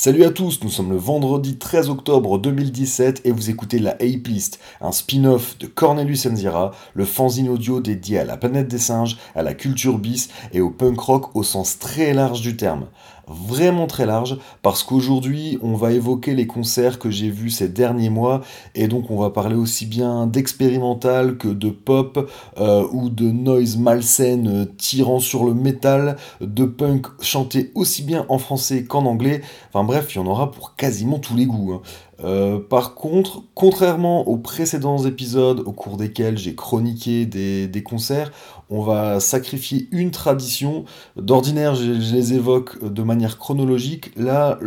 Salut à tous, nous sommes le vendredi 13 octobre 2017 et vous écoutez la Ape List, un spin-off de Cornelius Enzira, le fanzine audio dédié à la planète des singes, à la culture bis et au punk rock au sens très large du terme vraiment très large parce qu'aujourd'hui on va évoquer les concerts que j'ai vus ces derniers mois et donc on va parler aussi bien d'expérimental que de pop euh, ou de noise malsaine euh, tirant sur le métal, de punk chanté aussi bien en français qu'en anglais. Enfin bref, il y en aura pour quasiment tous les goûts. Hein. Euh, par contre, contrairement aux précédents épisodes au cours desquels j'ai chroniqué des, concerts, on va sacrifier une tradition. D'ordinaire, je, les évoque de manière chronologique. Là,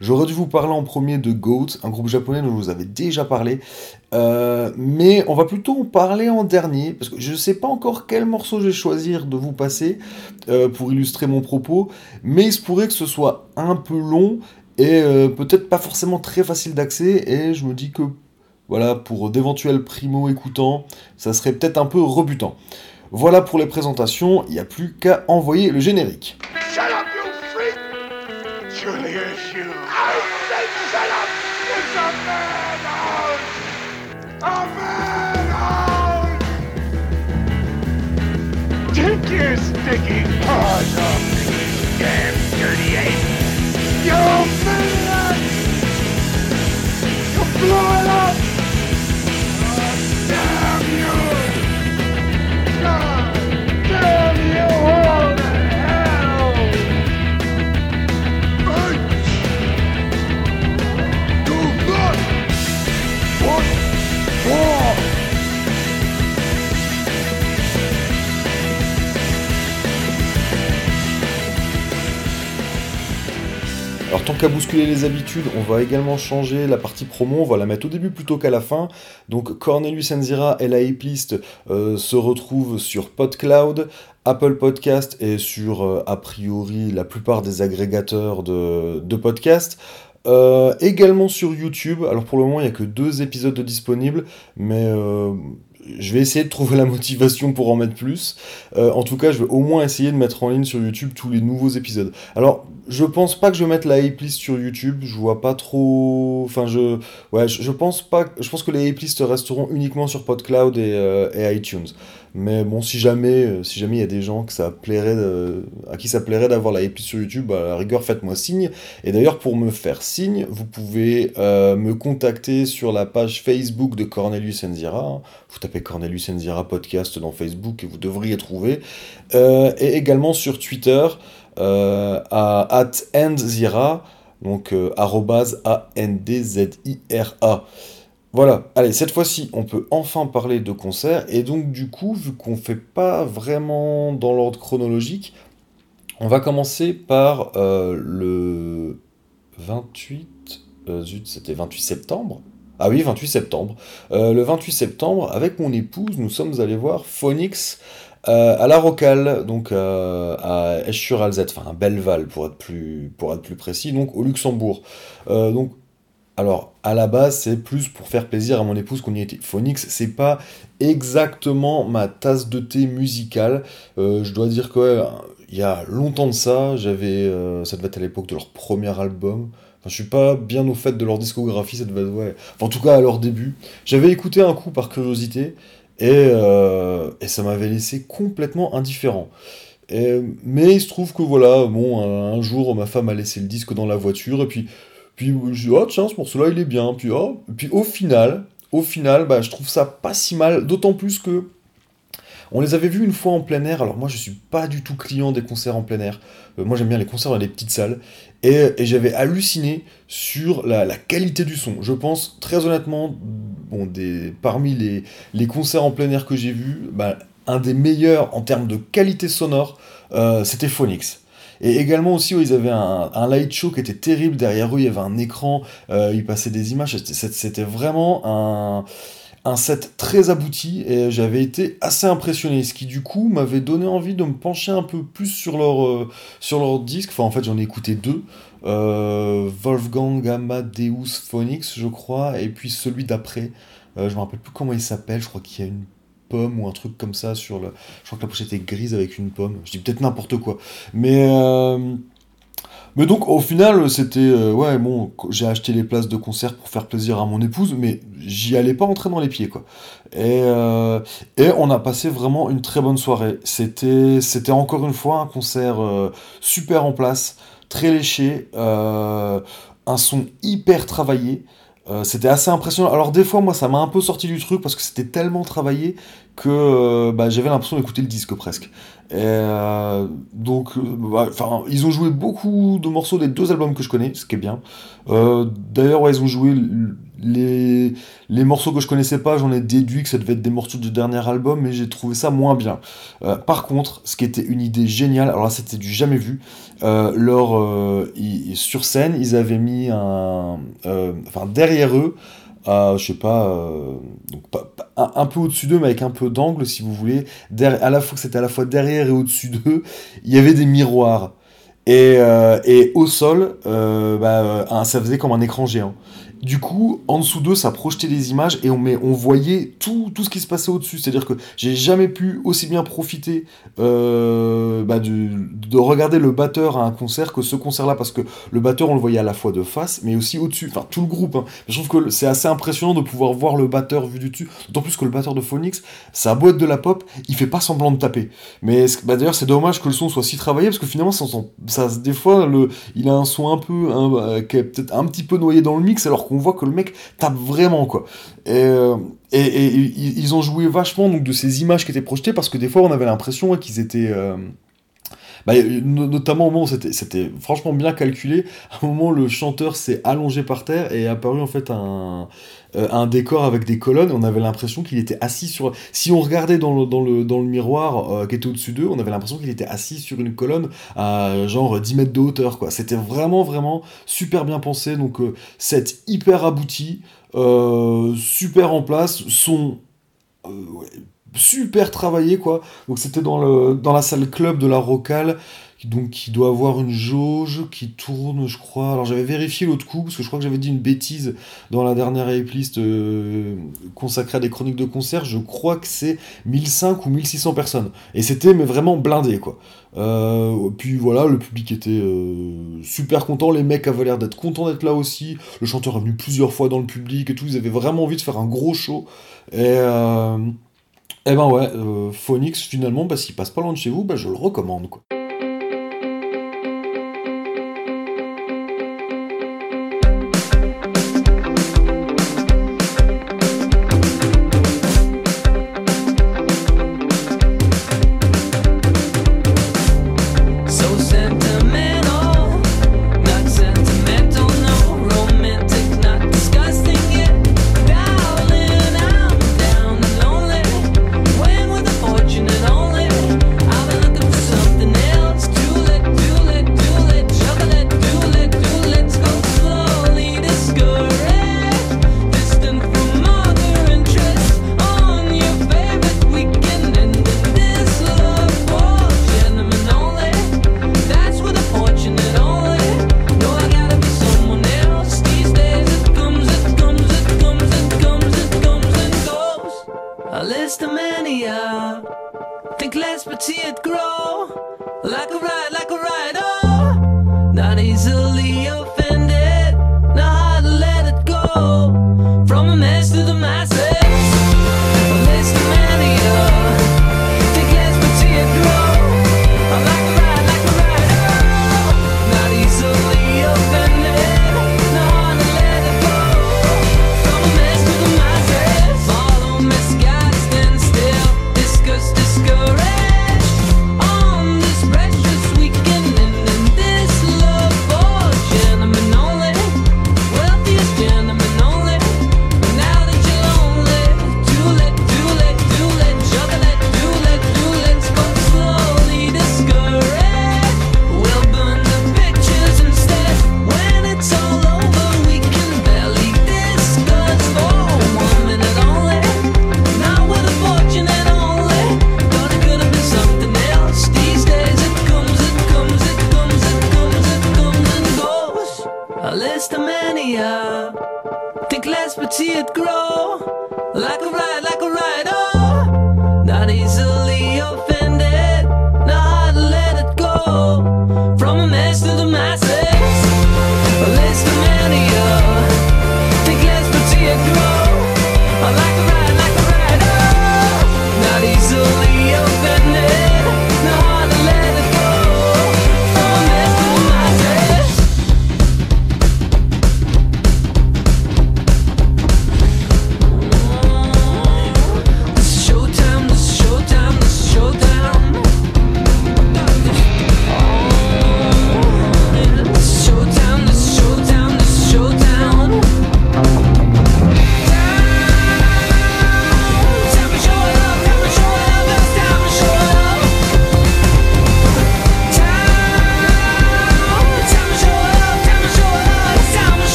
j'aurais dû vous parler en premier de Goat, un groupe japonais dont je vous avais déjà parlé. Euh, mais on va plutôt en parler en dernier, parce que je ne sais pas encore quel morceau je vais choisir de vous passer euh, pour illustrer mon propos, mais il se pourrait que ce soit un peu long et euh, peut-être pas forcément très facile d'accès, et je me dis que voilà, pour d'éventuels primo-écoutants, ça serait peut-être un peu rebutant. Voilà pour les présentations, il n'y a plus qu'à envoyer le générique. Alors tant qu'à bousculer les habitudes, on va également changer la partie promo, on va la mettre au début plutôt qu'à la fin. Donc Cornelius Enzira et la Ape euh, se retrouvent sur PodCloud, Apple Podcast et sur euh, a priori la plupart des agrégateurs de, podcasts. Euh, également sur YouTube, alors pour le moment il n'y a que deux épisodes disponibles, mais je vais essayer de trouver la motivation pour en mettre plus. en tout cas, je vais au moins essayer de mettre en ligne sur YouTube tous les nouveaux épisodes. Alors, je pense pas que je vais mettre la hype sur YouTube. Je vois pas trop. Enfin, je. Ouais, je, pense pas. Je pense que les hype resteront uniquement sur PodCloud et, euh, et iTunes. Mais bon, si jamais, euh, si jamais il y a des gens que ça plairait à qui ça plairait d'avoir la list sur YouTube, bah, à la rigueur, faites-moi signe. Et d'ailleurs, pour me faire signe, vous pouvez euh, me contacter sur la page Facebook de Cornelius Enzira. Vous tapez Cornelius Enzira podcast dans Facebook et vous devriez trouver. et également sur Twitter. Euh, à at endzira, donc euh, A-N-D-Z-I-R-A. Voilà, allez, cette fois-ci, on peut enfin parler de concert, et donc du coup, vu qu'on fait pas vraiment dans l'ordre chronologique, on va commencer par euh, le 28, zut, c'était 28 septembre, ah oui, 28 septembre. le 28 septembre, avec mon épouse, nous sommes allés voir Phonix euh, à la Rocale, donc euh, à Esch-sur-Alzette, enfin à Belleval pour être plus, pour être plus précis, donc au Luxembourg. Euh, donc, alors à la base, c'est plus pour faire plaisir à mon épouse qu'on y était. Phonix, c'est pas exactement ma tasse de thé musicale. je dois dire que il y a longtemps de ça, j'avais, ça devait être à l'époque de leur premier album. Enfin, je suis pas bien au fait de leur discographie, ça devait ouais. en tout cas, à leur début. J'avais écouté un coup par curiosité, euh, et, ça m'avait laissé complètement indifférent. mais il se trouve que voilà, bon, un, jour ma femme a laissé le disque dans la voiture et puis, puis je dis oh tiens ce morceau-là il est bien. Puis oh, puis au final, au final, bah, je trouve ça pas si mal, d'autant plus que on les avait vus une fois en plein air. Alors moi, je suis pas du tout client des concerts en plein air. Euh, moi, j'aime bien les concerts dans les petites salles. Et, j'avais halluciné sur la, qualité du son. Je pense très honnêtement, bon, des, parmi les, les concerts en plein air que j'ai vus, bah, un des meilleurs en termes de qualité sonore, euh, c'était Phonix. Et également aussi, ils avaient un, light show qui était terrible. Derrière eux, il y avait un écran, euh, ils passaient des images. C'était vraiment un set très abouti et j'avais été assez impressionné, ce qui du coup m'avait donné envie de me pencher un peu plus sur leur, euh, sur leur disque. Enfin, en fait, j'en ai écouté deux. Euh, Wolfgang Amadeus Phonix, je crois, et puis celui d'après. Euh, je me rappelle plus comment il s'appelle, je crois qu'il y a une pomme ou un truc comme ça sur le. Je crois que la pochette est grise avec une pomme. Je dis peut-être n'importe quoi. Mais. Mais donc au final c'était euh, ouais bon j'ai acheté les places de concert pour faire plaisir à mon épouse mais j'y allais pas entrer dans les pieds quoi et, euh, et on a passé vraiment une très bonne soirée c'était c'était encore une fois un concert euh, super en place très léché un son hyper travaillé c'était assez impressionnant. Alors des fois, moi, ça m'a un peu sorti du truc parce que c'était tellement travaillé que bah, j'avais l'impression d'écouter le disque presque. Euh, donc, euh, bah, enfin, ils ont joué beaucoup de morceaux des deux albums que je connais, ce qui est bien. Euh, d'ailleurs, ils ont joué les, les morceaux que je connaissais pas, j'en ai déduit que ça devait être des morceaux du dernier album, mais j'ai trouvé ça moins bien. par contre, ce qui était une idée géniale, alors là, c'était du jamais vu. leur, sur scène, ils avaient mis un, enfin derrière eux je sais pas, euh, un, peu au-dessus d'eux, mais avec un peu d'angle, si vous voulez. À la fois, c'était à la fois derrière et au-dessus d'eux, il y avait des miroirs. Et, euh, au sol, euh, bah, ça faisait comme un écran géant. Du coup, en dessous d'eux, ça projetait des images et on, on voyait tout, tout ce qui se passait au-dessus. C'est-à-dire que j'ai jamais pu aussi bien profiter euh, bah, de, de, regarder le batteur à un concert que ce concert-là, parce que le batteur, on le voyait à la fois de face, mais aussi au-dessus. Enfin, tout le groupe. Hein. Je trouve que c'est assez impressionnant de pouvoir voir le batteur vu du dessus. D'autant plus que le batteur de Phoenix, sa boîte de la pop, il fait pas semblant de taper. Mais bah, d'ailleurs, c'est dommage que le son soit si travaillé, parce que finalement, ça, ça, des fois, il a un son un peu, euh, qui est peut-être un petit peu noyé dans le mix, alors on voit que le mec tape vraiment, quoi. Et, euh, ils ont joué vachement de ces images qui étaient projetées parce que des fois on avait l'impression qu'ils étaient. Euh, bah, notamment au moment où c'était franchement bien calculé, à un moment le chanteur s'est allongé par terre et est apparu en fait un, euh, un décor avec des colonnes, on avait l'impression qu'il était assis sur... Si on regardait dans le, dans le, dans le miroir euh, qui était au-dessus d'eux, on avait l'impression qu'il était assis sur une colonne à genre 10 mètres de hauteur, quoi. C'était vraiment, vraiment super bien pensé, donc euh, set hyper abouti, super en place, son... super travaillé quoi donc c'était dans, dans la salle club de la Rocale donc qui doit avoir une jauge qui tourne, je crois. Alors j'avais vérifié l'autre coup, parce que je crois que j'avais dit une bêtise dans la dernière playlist euh, consacrée à des chroniques de concert. Je crois que c'est 1500 ou 1600 personnes. Et c'était mais vraiment blindé, quoi. Euh, puis voilà, le public était euh, super content, les mecs avaient l'air d'être contents d'être là aussi. Le chanteur est venu plusieurs fois dans le public et tout, ils avaient vraiment envie de faire un gros show. Et... Eh ben ouais, Phoenix finalement, bah, s'il passe pas loin de chez vous, bah, je le recommande quoi.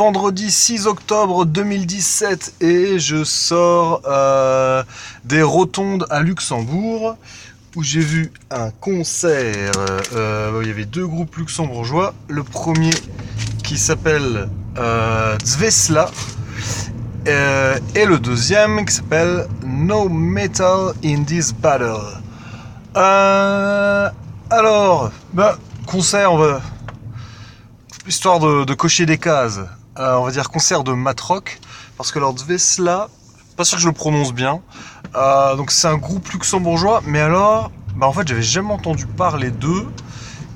Vendredi 6 octobre 2017 et je sors euh, des rotondes à Luxembourg où j'ai vu un concert. Euh, il y avait deux groupes luxembourgeois. Le premier qui s'appelle euh, Zvesla euh, et le deuxième qui s'appelle No Metal in This Battle. Euh, alors, bah, concert, on histoire de, cocher des cases. On va dire concert de matrock parce que leur Zvesla, pas sûr que je le prononce bien. Euh, donc c'est un groupe luxembourgeois, mais alors, bah en fait j'avais jamais entendu parler d'eux.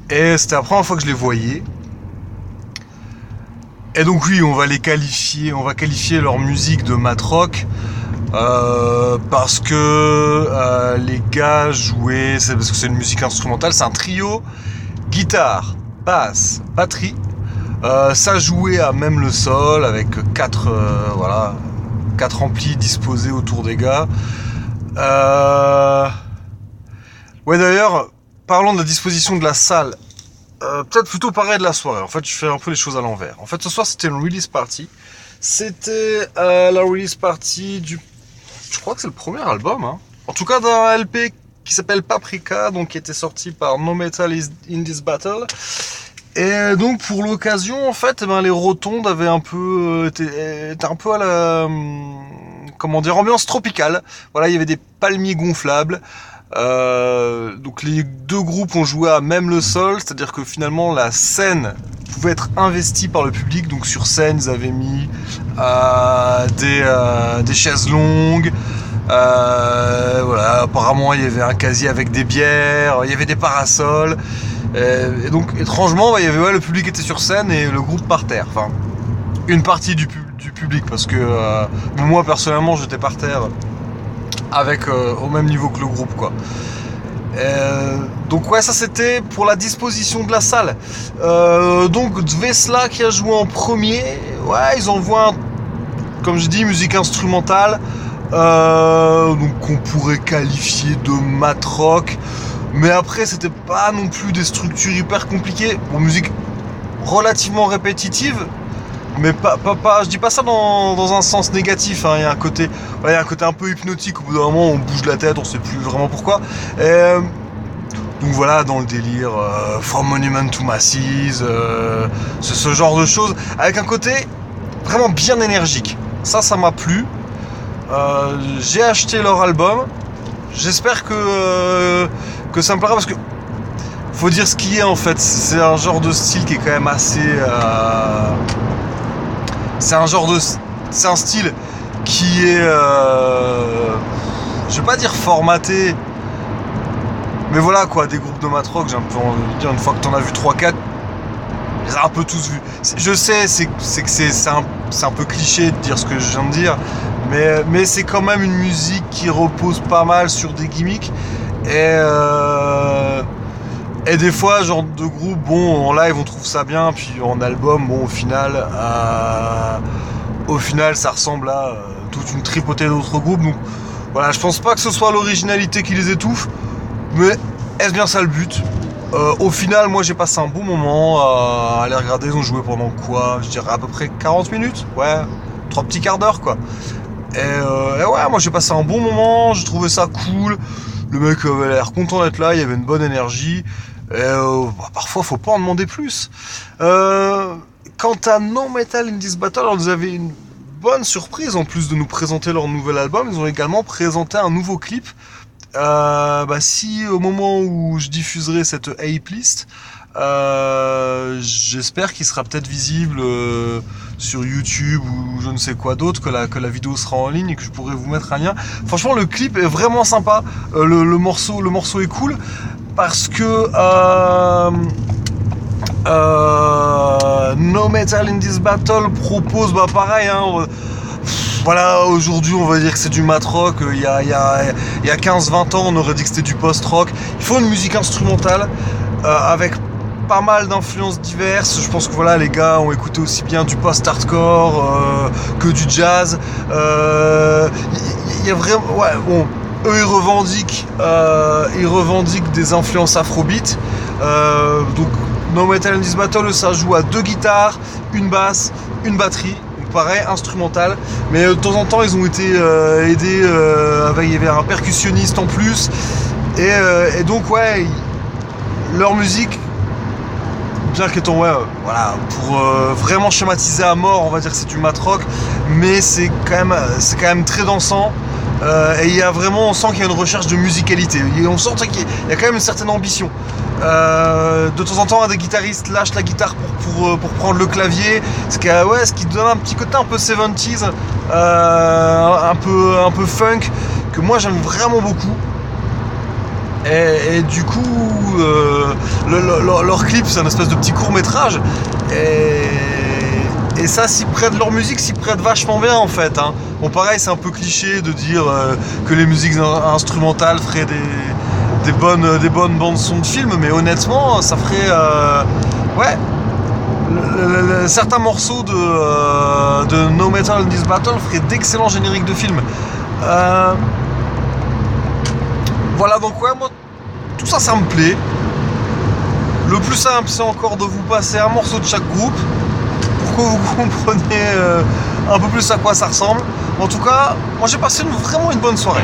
Et c'était la première fois que je les voyais. Et donc oui, on va les qualifier, on va qualifier leur musique de matrock. Euh, parce que euh, les gars jouaient, c'est parce que c'est une musique instrumentale, c'est un trio, guitare, basse, batterie. Ça jouait à même le sol avec quatre, voilà, quatre amplis disposés autour des gars. Euh... Ouais d'ailleurs, parlons de la disposition de la salle. Euh, peut-être plutôt pareil de la soirée. En fait, je fais un peu les choses à l'envers. En fait, ce soir, c'était une release party. C'était euh, la release party du... Je crois que c'est le premier album. Hein. En tout cas, d'un LP qui s'appelle Paprika, donc qui était sorti par No Metal in This Battle. Et donc pour l'occasion, en fait, eh ben, les rotondes avaient un peu, euh, étaient, un peu à la, hum, comment dire, ambiance tropicale. Voilà, il y avait des palmiers gonflables. Euh, donc les deux groupes ont joué à même le sol, c'est-à-dire que finalement la scène pouvait être investie par le public. Donc sur scène, ils avaient mis euh, des, euh, des chaises longues. Euh, voilà, apparemment il y avait un casier avec des bières, il y avait des parasols. Euh, et donc, étrangement, il y avait le public était sur scène et le groupe par terre. Enfin, une partie du, public, parce que euh, moi personnellement, j'étais par terre avec au même niveau que le groupe, quoi. donc ouais, ça c'était pour la disposition de la salle. donc Vesla qui a joué en premier, ouais, ils envoient, comme je dis, musique instrumentale, donc qu'on pourrait qualifier de mat rock. Mais après, c'était pas non plus des structures hyper compliquées. Bon, musique relativement répétitive, mais pas, pas, je dis pas ça dans, un sens négatif. Hein. Il y a un côté, il un côté un peu hypnotique. Au bout d'un moment, on bouge la tête, on sait plus vraiment pourquoi. Euh, donc voilà, dans le délire, euh, From Monument to Masses, euh, ce, genre de choses, avec un côté vraiment bien énergique. Ça, ça m'a plu. J'ai acheté leur album. J'espère que que ça me plaira parce que faut dire ce qui est en fait. C'est un genre de style qui est quand même assez. Euh, c'est un genre de. C'est un style qui est. Euh, je vais pas dire formaté. Mais voilà quoi, des groupes de matrock, j'ai un peu envie de dire, une fois que t'en as vu 3-4, les as un peu tous vus. Je sais, c'est que c'est un, peu cliché de dire ce que je viens de dire, mais, c'est quand même une musique qui repose pas mal sur des gimmicks. Et, euh, et des fois, genre de groupe, bon, en live on trouve ça bien, puis en album, bon, au final, euh, au final, ça ressemble à euh, toute une tripotée d'autres groupes. Donc voilà, je pense pas que ce soit l'originalité qui les étouffe, mais est-ce bien ça le but? Au final, moi j'ai passé un bon moment à aller regarder. Ils ont joué pendant quoi? Je dirais à peu près 40 minutes, ouais, trois petits quarts d'heure quoi. Et, et ouais, moi j'ai passé un bon moment, j'ai trouvé ça cool. Le mec avait l'air content d'être là, il y avait une bonne énergie. Et, euh, bah, parfois, faut pas en demander plus. Euh, quant à No Metal in This Battle, alors avez une bonne surprise en plus de nous présenter leur nouvel album. Ils ont également présenté un nouveau clip. Euh, bah, si au moment où je diffuserai cette ape list, euh, j'espère qu'il sera peut-être visible euh, sur YouTube ou je ne sais quoi d'autre, que la, que la vidéo sera en ligne et que je pourrai vous mettre un lien. Franchement, le clip est vraiment sympa. Euh, le, morceau, le morceau est cool parce que No Metal in This Battle propose, bah pareil, hein, voilà, aujourd'hui on va dire que c'est du mat rock, il y a, il a, il y a 15-20 ans on aurait dit que c'était du post-rock. Il faut une musique instrumentale avec pas mal d'influences diverses. Je pense que voilà, les gars ont écouté aussi bien du post-hardcore euh, que du jazz. Il euh, y, a vraiment, ouais, bon, eux ils revendiquent, euh, ils revendiquent des influences afrobeat. donc No Metal in this Battle, ça joue à deux guitares, une basse, une batterie. Pareil, instrumental. Mais de temps en temps, ils ont été aidés avec. Il y avait un percussionniste en plus. Et, et donc, ouais, leur musique, bien qu'étant, ouais, euh, voilà, pour euh, vraiment schématiser à mort, on va dire que c'est du mat rock. Mais c'est quand, même, c'est quand même très dansant. Euh, et il y a vraiment, on sent qu'il y a une recherche de musicalité. On sent qu'il y a- quand même une certaine ambition. Euh, de temps en temps, un des guitaristes lâche la guitare pour, euh, prendre le clavier, ce qui, qui donne un petit côté un peu 70s, euh, un, peu, un peu funk, que moi j'aime vraiment beaucoup. Et, du coup, euh, le- le- leur, clip, c'est un espèce de petit court métrage. Et, ça s'y prête, leur musique s'y prête vachement bien en fait. hein. Bon, pareil, c'est un peu cliché de dire euh, que les musiques in- instrumentales feraient des, bonnes, des bonnes bandes son de films, mais honnêtement, ça ferait. euh, ouais. Certains morceaux de, de No Metal in This Battle feraient d'excellents génériques de films. Voilà, donc ouais, moi, tout ça, ça me plaît. Le plus simple, c'est encore de vous passer un morceau de chaque groupe pour que vous compreniez euh, un peu plus à quoi ça ressemble. En tout cas, moi j'ai passé vraiment une bonne soirée.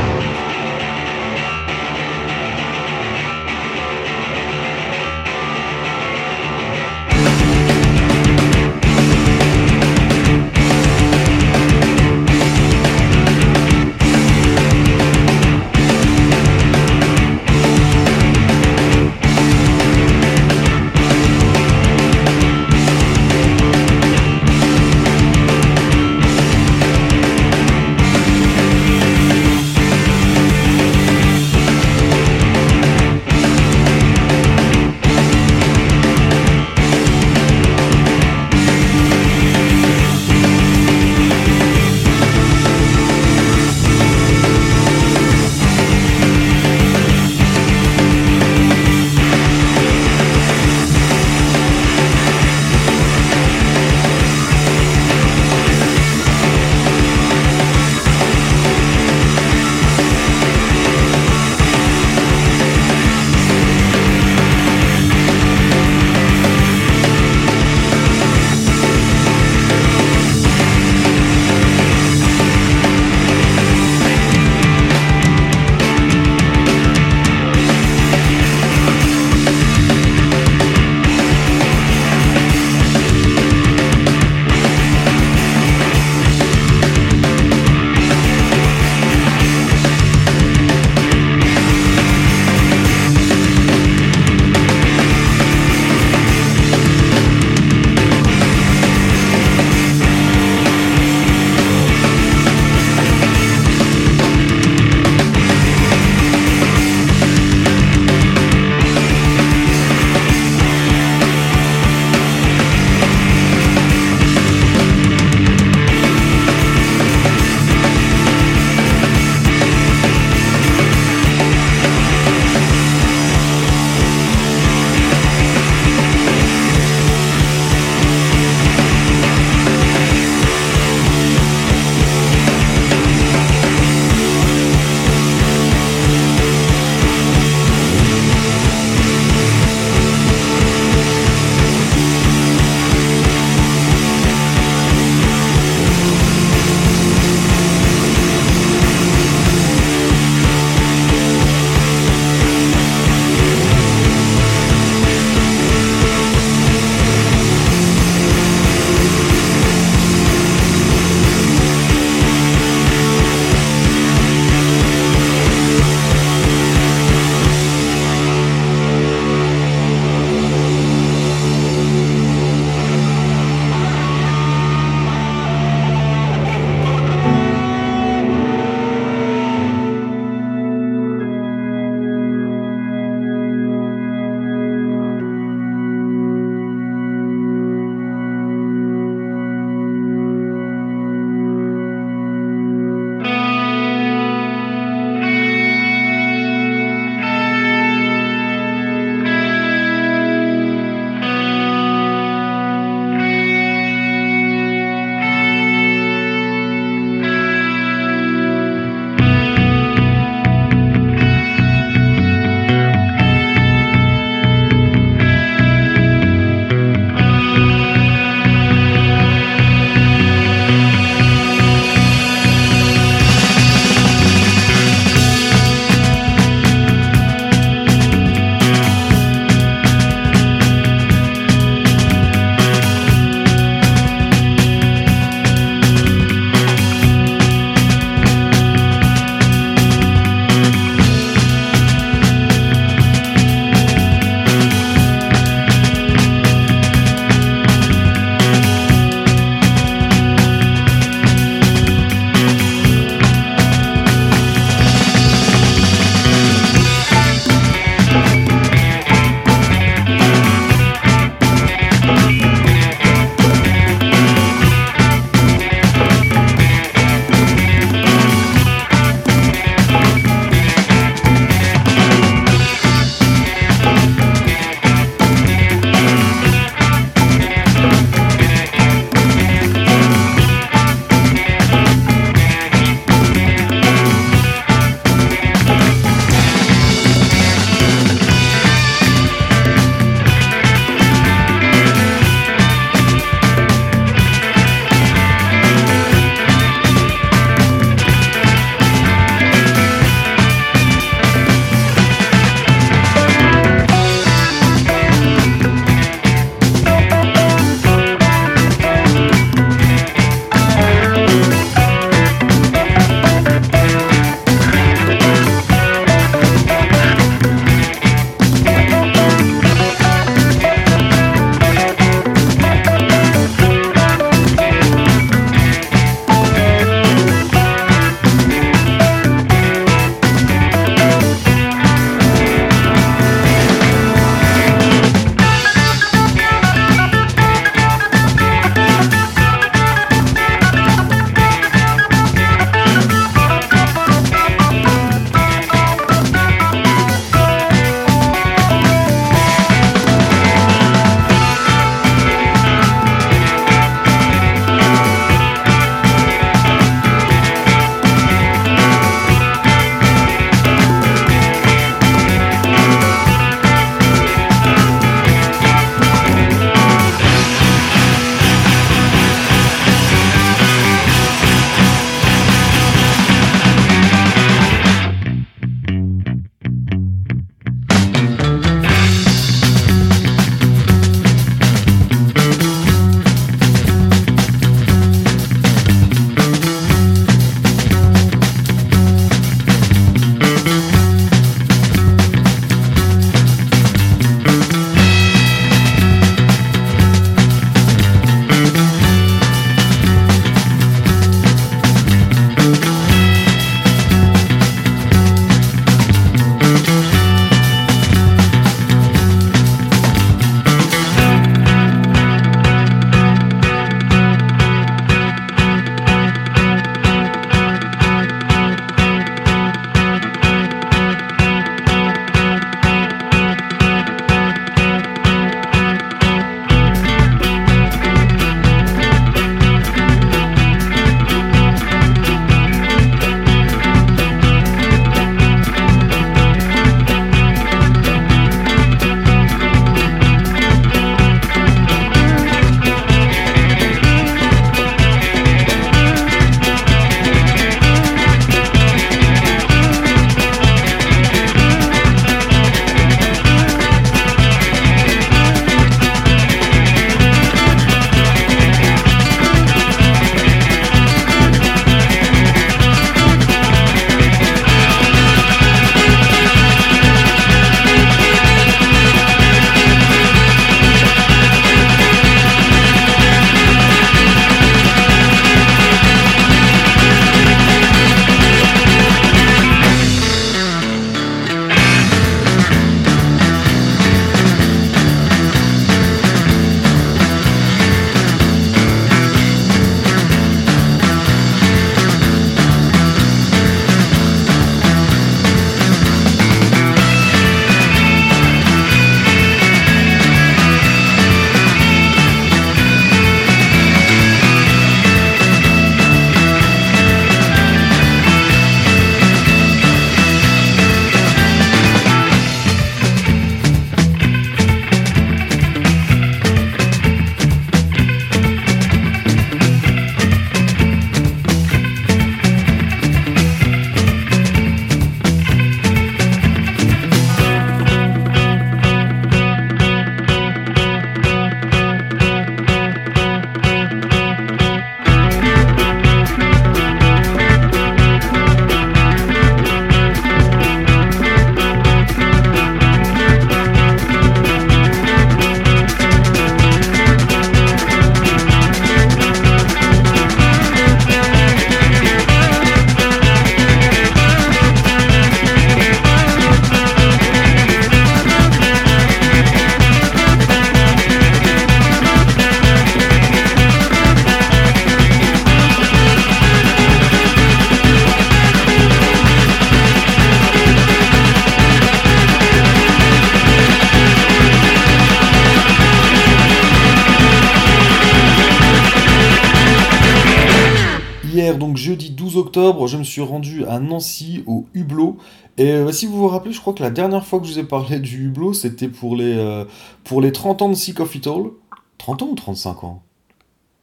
Me suis rendu à Nancy au Hublot. Et euh, si vous vous rappelez, je crois que la dernière fois que je vous ai parlé du Hublot, c'était pour, les, euh, pour les 30 ans de Sick of It All. 30 ans ou 35 ans?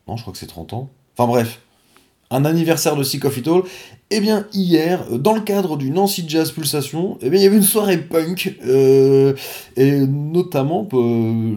Non, je crois que c'est 30 ans. Enfin bref, un anniversaire de Sick of It All. Eh bien, hier, dans le cadre du Nancy Jazz Pulsation, eh il y avait une soirée punk, euh, et notamment, euh,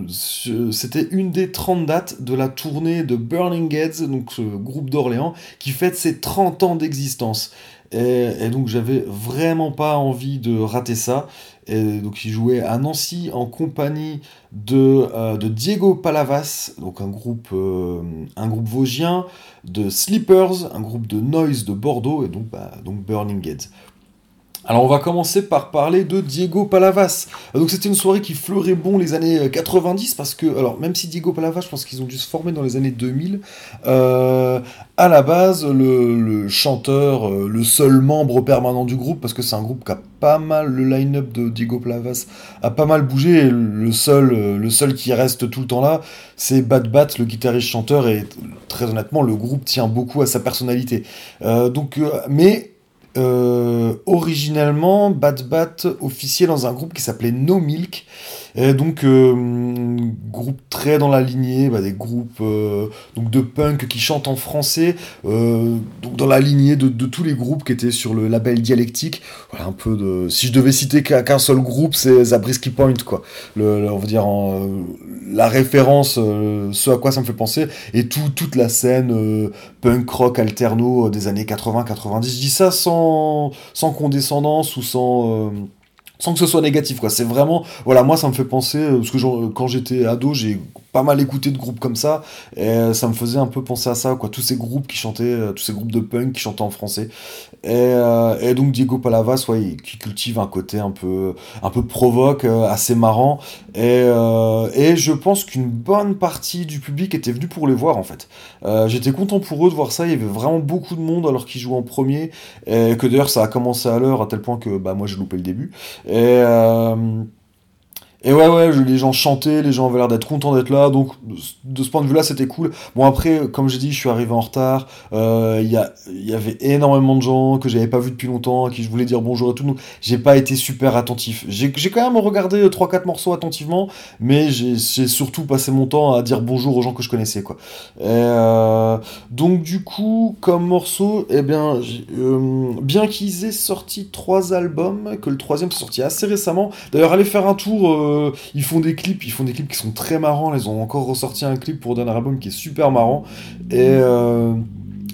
c'était une des 30 dates de la tournée de Burning Heads, donc ce groupe d'Orléans, qui fête ses 30 ans d'existence. Et, donc j'avais vraiment pas envie de rater ça. Et donc il jouait à Nancy en compagnie de, euh, Diego Palavas, donc un groupe, euh, un groupe vosgien, de Sleepers, un groupe de noise de Bordeaux, et donc, bah, donc Burning Heads. Alors on va commencer par parler de Diego Palavas. Donc c'était une soirée qui fleurait bon les années 90 parce que, alors même si Diego Palavas, je pense qu'ils ont dû se former dans les années 2000, euh, à la base le, chanteur, euh, le seul membre permanent du groupe, parce que c'est un groupe qui a pas mal, le line-up de Diego Palavas a pas mal bougé, le seul, euh, le seul qui reste tout le temps là, c'est Bad Bat, le guitariste chanteur, et très honnêtement le groupe tient beaucoup à sa personnalité. donc, mais euh, originellement, Bad Bat officiait dans un groupe qui s'appelait No Milk, et donc, euh, groupe très dans la lignée, bah, des groupes euh, donc de punk qui chantent en français, euh, donc dans la lignée de, de, tous les groupes qui étaient sur le label Dialectique. Voilà, un peu de. Si je devais citer qu'un seul groupe, c'est Zabriskie Point, quoi. Le, on va dire la référence, ce à quoi ça me fait penser, et tout, toute la scène punk rock alterno des années 80-90. Je dis ça sans, sans condescendance ou sans sans que ce soit négatif quoi. C'est vraiment voilà moi ça me fait penser euh, parce que quand j'étais ado j'ai pas mal écouté de groupes comme ça et euh, ça me faisait un peu penser à ça quoi. Tous ces groupes qui chantaient euh, tous ces groupes de punk qui chantaient en français. Et, et donc Diego Palavas ouais, qui cultive un côté un peu un peu provoque assez marrant. Et, je pense qu'une bonne partie du public était venu pour les voir en fait. J'étais content pour eux de voir ça. Il y avait vraiment beaucoup de monde alors qu'ils jouaient en premier. Et que d'ailleurs ça a commencé à l'heure à tel point que bah moi j'ai loupé le début. Et, euh, et ouais, ouais, les gens chantaient, les gens avaient l'air d'être contents d'être là, donc de ce point de vue-là, c'était cool. Bon, après, comme j'ai dit, je suis arrivé en retard, euh, il y, y avait énormément de gens que j'avais pas vu depuis longtemps, à qui je voulais dire bonjour et tout, donc j'ai pas été super attentif. J'ai quand même regardé 3-4 morceaux attentivement, mais j'ai surtout passé mon temps à dire bonjour aux gens que je connaissais, quoi. Euh, donc, du coup, comme morceau, eh bien, euh, bien qu'ils aient sorti trois albums, que le troisième soit sorti assez récemment, d'ailleurs, allez faire un tour euh, ils font des clips, ils font des clips qui sont très marrants. Ils ont encore ressorti un clip pour dernier album qui est super marrant. Et euh,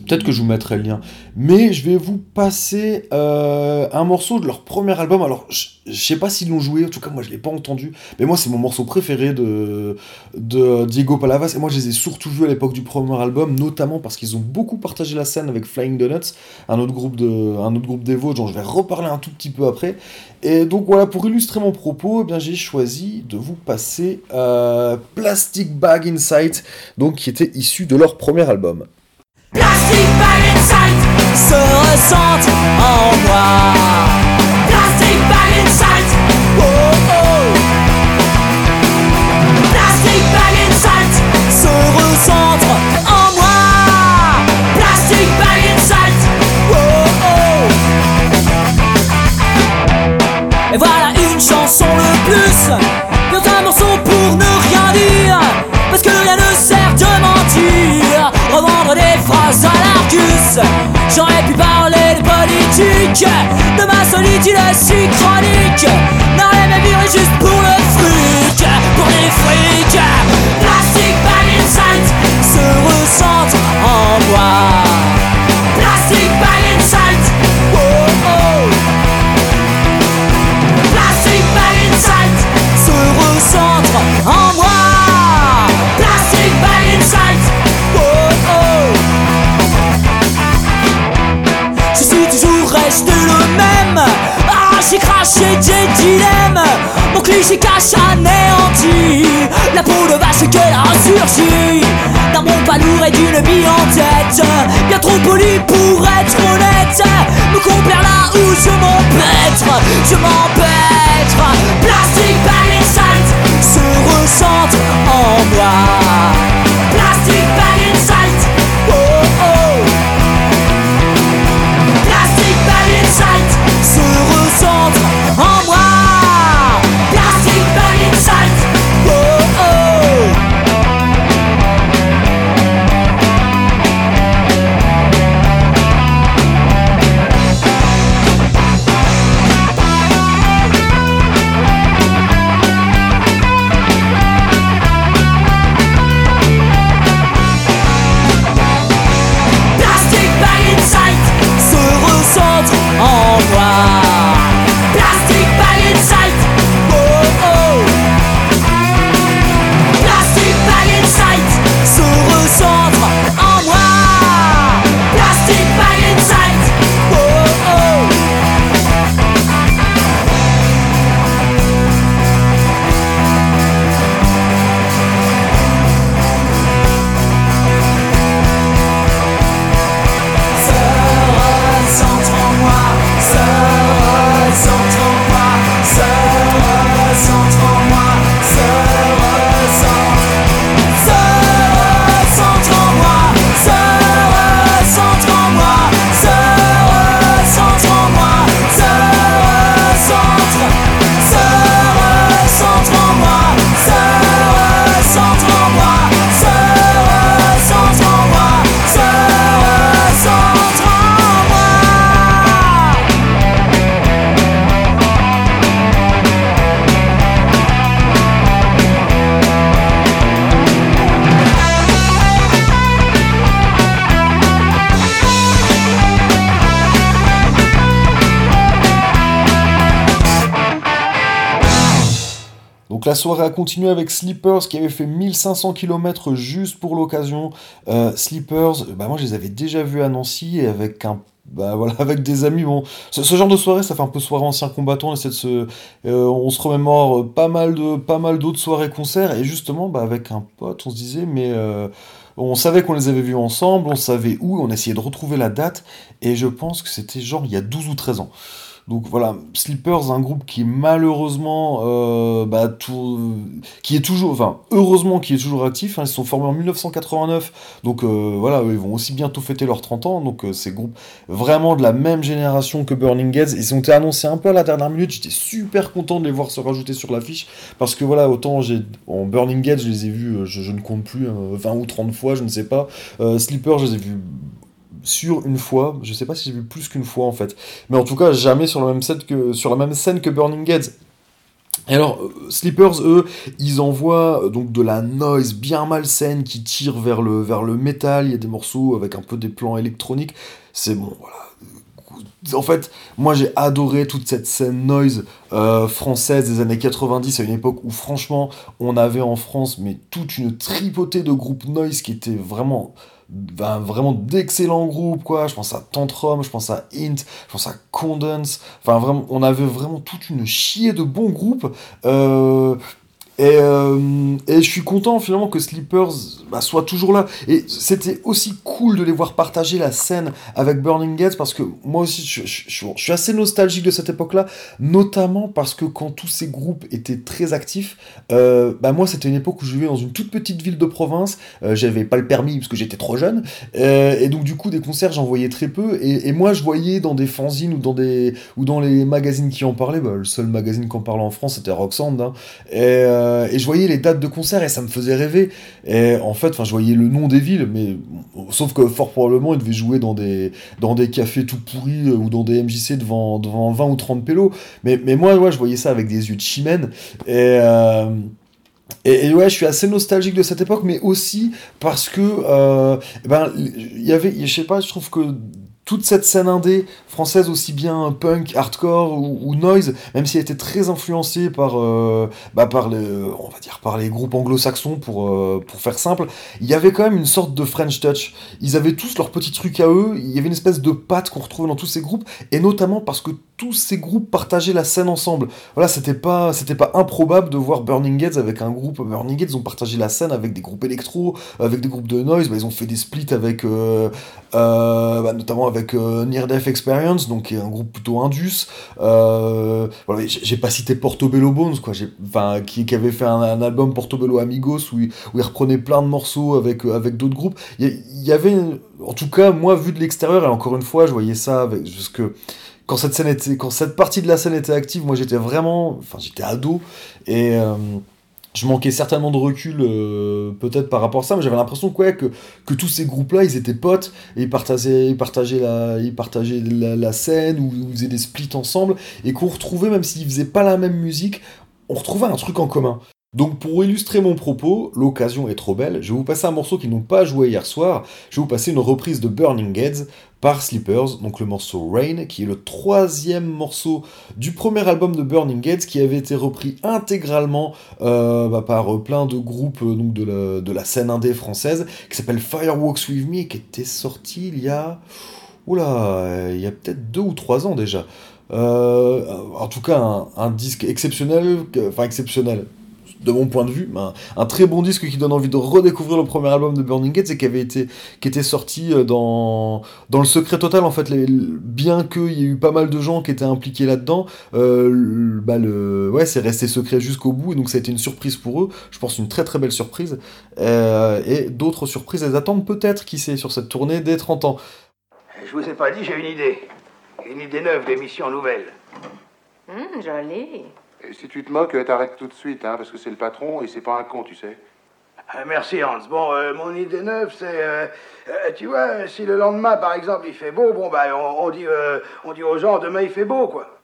peut-être que je vous mettrai le lien. Mais je vais vous passer euh, un morceau de leur premier album. Alors, je, sais pas s'ils l'ont joué, en tout cas, moi je l'ai pas entendu. Mais moi, c'est mon morceau préféré de, Diego Palavas. Et moi, je les ai surtout vus à l'époque du premier album, notamment parce qu'ils ont beaucoup partagé la scène avec Flying Donuts, un autre groupe de, un autre groupe d'Evo, dont je vais reparler un tout petit peu après. Et donc voilà, pour illustrer mon propos, eh j'ai choisi de vous passer euh, Plastic Bag Insight, donc qui était issu de leur premier album. Se ressent en moi. Plastic Bag Insight, oh oh. Plastic Bag Insight se recentre en moi. Plastic Bag Insight, oh oh. Et voilà une chanson le plus, un morceau pour ne rien dire, parce que rien ne sert de mentir, revendre des phrases à l'argus. J'aurais pu parler de politique, de ma solitude si chronique. Non, les vivre juste pour j'ai craché des dilemmes. Mon cliché cache anéanti. La peau de vache qu'elle a ressurgi. D'un bon pas lourd et d'une bille en tête. Bien trop poli pour être honnête. Me complaire là où je m'empêtre. Je m'empêtre. Bag Insight se ressent en moi. Soirée a continué avec Sleepers qui avait fait 1500 km juste pour l'occasion. Euh, Sleepers, bah moi je les avais déjà vus à Nancy et avec un bah voilà, avec des amis, bon, ce, genre de soirée, ça fait un peu soirée ancien combattant, on essaie de se, euh, on se remémore pas mal de, pas mal d'autres soirées concerts, et justement, bah, avec un pote, on se disait, mais euh, on savait qu'on les avait vus ensemble, on savait où, on essayait de retrouver la date, et je pense que c'était genre il y a 12 ou 13 ans. Donc voilà, Sleepers, un groupe qui malheureusement, euh, bah, qui est toujours, enfin heureusement qui est toujours actif. Hein, ils sont formés en 1989, donc euh, voilà, ils vont aussi bientôt fêter leurs 30 ans. Donc euh, ces groupes vraiment de la même génération que Burning Gates, ils ont été annoncés un peu à la dernière minute. J'étais super content de les voir se rajouter sur l'affiche parce que voilà, autant j'ai en Burning Gates, je les ai vus, je, ne compte plus, 20 ou 30 fois, je ne sais pas. Sleepers, je les ai vus sur une fois. Je sais pas si j'ai vu plus qu'une fois en fait. Mais en tout cas, jamais sur la même scène que, Burning Gates. Et alors, euh, Sleepers, eux, ils envoient euh, donc de la noise bien malsaine qui tire vers le, vers métal. Il y a des morceaux avec un peu des plans électroniques. C'est bon, voilà. En fait, moi j'ai adoré toute cette scène noise euh, française des années 90, à une époque où franchement on avait en France mais toute une tripotée de groupes noise qui étaient vraiment ben, vraiment d'excellents groupes, quoi. Je pense à Tantrum, je pense à Int, je pense à Condense. Enfin, vraiment, on avait vraiment toute une chier de bons groupes. Euh, et, euh, et, je suis content finalement que Sleepers bah, soit toujours là. Et c'était aussi cool de les voir partager la scène avec Burning Gates parce que moi aussi je, suis assez nostalgique de cette époque-là, notamment parce que quand tous ces groupes étaient très actifs, euh, bah moi c'était une époque où je vivais dans une toute petite ville de province, euh, j'avais pas le permis parce que j'étais trop jeune, et donc du coup des concerts j'en voyais très peu, et, moi je voyais dans des fanzines ou dans, des, ou dans les magazines qui en parlaient, bah, le seul magazine qui en parlait en France c'était Roxanne, hein, euh, euh, et je voyais les dates de concert et ça me faisait rêver. Et en fait, enfin, je voyais le nom des villes, mais sauf que fort probablement, ils devaient jouer dans des, dans des cafés tout pourris euh, ou dans des MJC devant, devant 20 ou 30 pélos. Mais, mais moi, ouais, je voyais ça avec des yeux de chimène. Et. Euh, et, ouais, je suis assez nostalgique de cette époque, mais aussi parce que, ben, il y avait, je sais pas, je trouve que toute cette scène indé française aussi bien punk, hardcore ou, noise, même si elle était très influencée par, euh, bah par les, on va dire par les groupes anglo-saxons pour, euh, pour faire simple, il y avait quand même une sorte de French touch. Ils avaient tous leurs petits trucs à eux, il y avait une espèce de patte qu'on retrouvait dans tous ces groupes, et notamment parce que tous ces groupes partageaient la scène ensemble. Voilà, c'était pas, c'était pas improbable de voir Burning Gates avec un groupe. Burning ils ont partagé la scène avec des groupes électro, avec des groupes de noise. Bah, ils ont fait des splits avec, euh, bah, notamment euh, Near Death Experience, donc un groupe plutôt indus. voilà, j'ai pas cité Portobello Bones, quoi. Qui, qui, avait fait un, album Portobello Amigos où il, où reprenait plein de morceaux avec, avec d'autres groupes. Il y, avait, en tout cas, moi, vu de l'extérieur, et encore une fois, je voyais ça avec, parce que quand cette scène était, quand cette partie de la scène était active, moi j'étais vraiment, enfin j'étais ado et euh, je manquais certainement de recul euh, peut-être par rapport à ça, mais j'avais l'impression que, que, que tous ces groupes-là, ils étaient potes et ils partageaient, ils partageaient, la, ils partageaient la, scène ou ils faisaient des splits ensemble et qu'on retrouvait, même s'ils faisaient pas la même musique, on retrouvait un truc en commun. Donc pour illustrer mon propos, l'occasion est trop belle, je vais vous passer un morceau qu'ils n'ont pas joué hier soir, je vais vous passer une reprise de Burning Heads par Sleepers, donc le morceau Rain, qui est le troisième morceau du premier album de Burning Heads, qui avait été repris intégralement euh, bah, par plein de groupes euh, de, la, scène indé française, qui s'appelle Fireworks With Me, qui était sorti il y a... Oula, il y a peut-être deux ou trois ans déjà. Euh, en tout cas, un, un disque exceptionnel, enfin exceptionnel, de mon point de vue, un, très bon disque qui donne envie de redécouvrir le premier album de Burning Gates et qui avait été qui était sorti euh, dans dans le secret total en fait les, bien qu'il y ait eu pas mal de gens qui étaient impliqués là-dedans euh, bah le ouais c'est resté secret jusqu'au bout et donc ça a été une surprise pour eux je pense une très très belle surprise euh, et d'autres surprises elles attendent peut-être qui sait sur cette tournée des 30 ans. Je vous ai pas dit j'ai une idée. Une idée neuve d'émission nouvelle hum, jolie si tu te moques, t'arrêtes tout de suite, hein, parce que c'est le patron et c'est pas un con, tu sais. Ah, merci Hans. Bon, euh, mon idée neuve, c'est, euh, euh, tu vois, si le lendemain, par exemple, il fait beau, bon, bah, on, dit, on dit aux gens, demain il fait beau, quoi.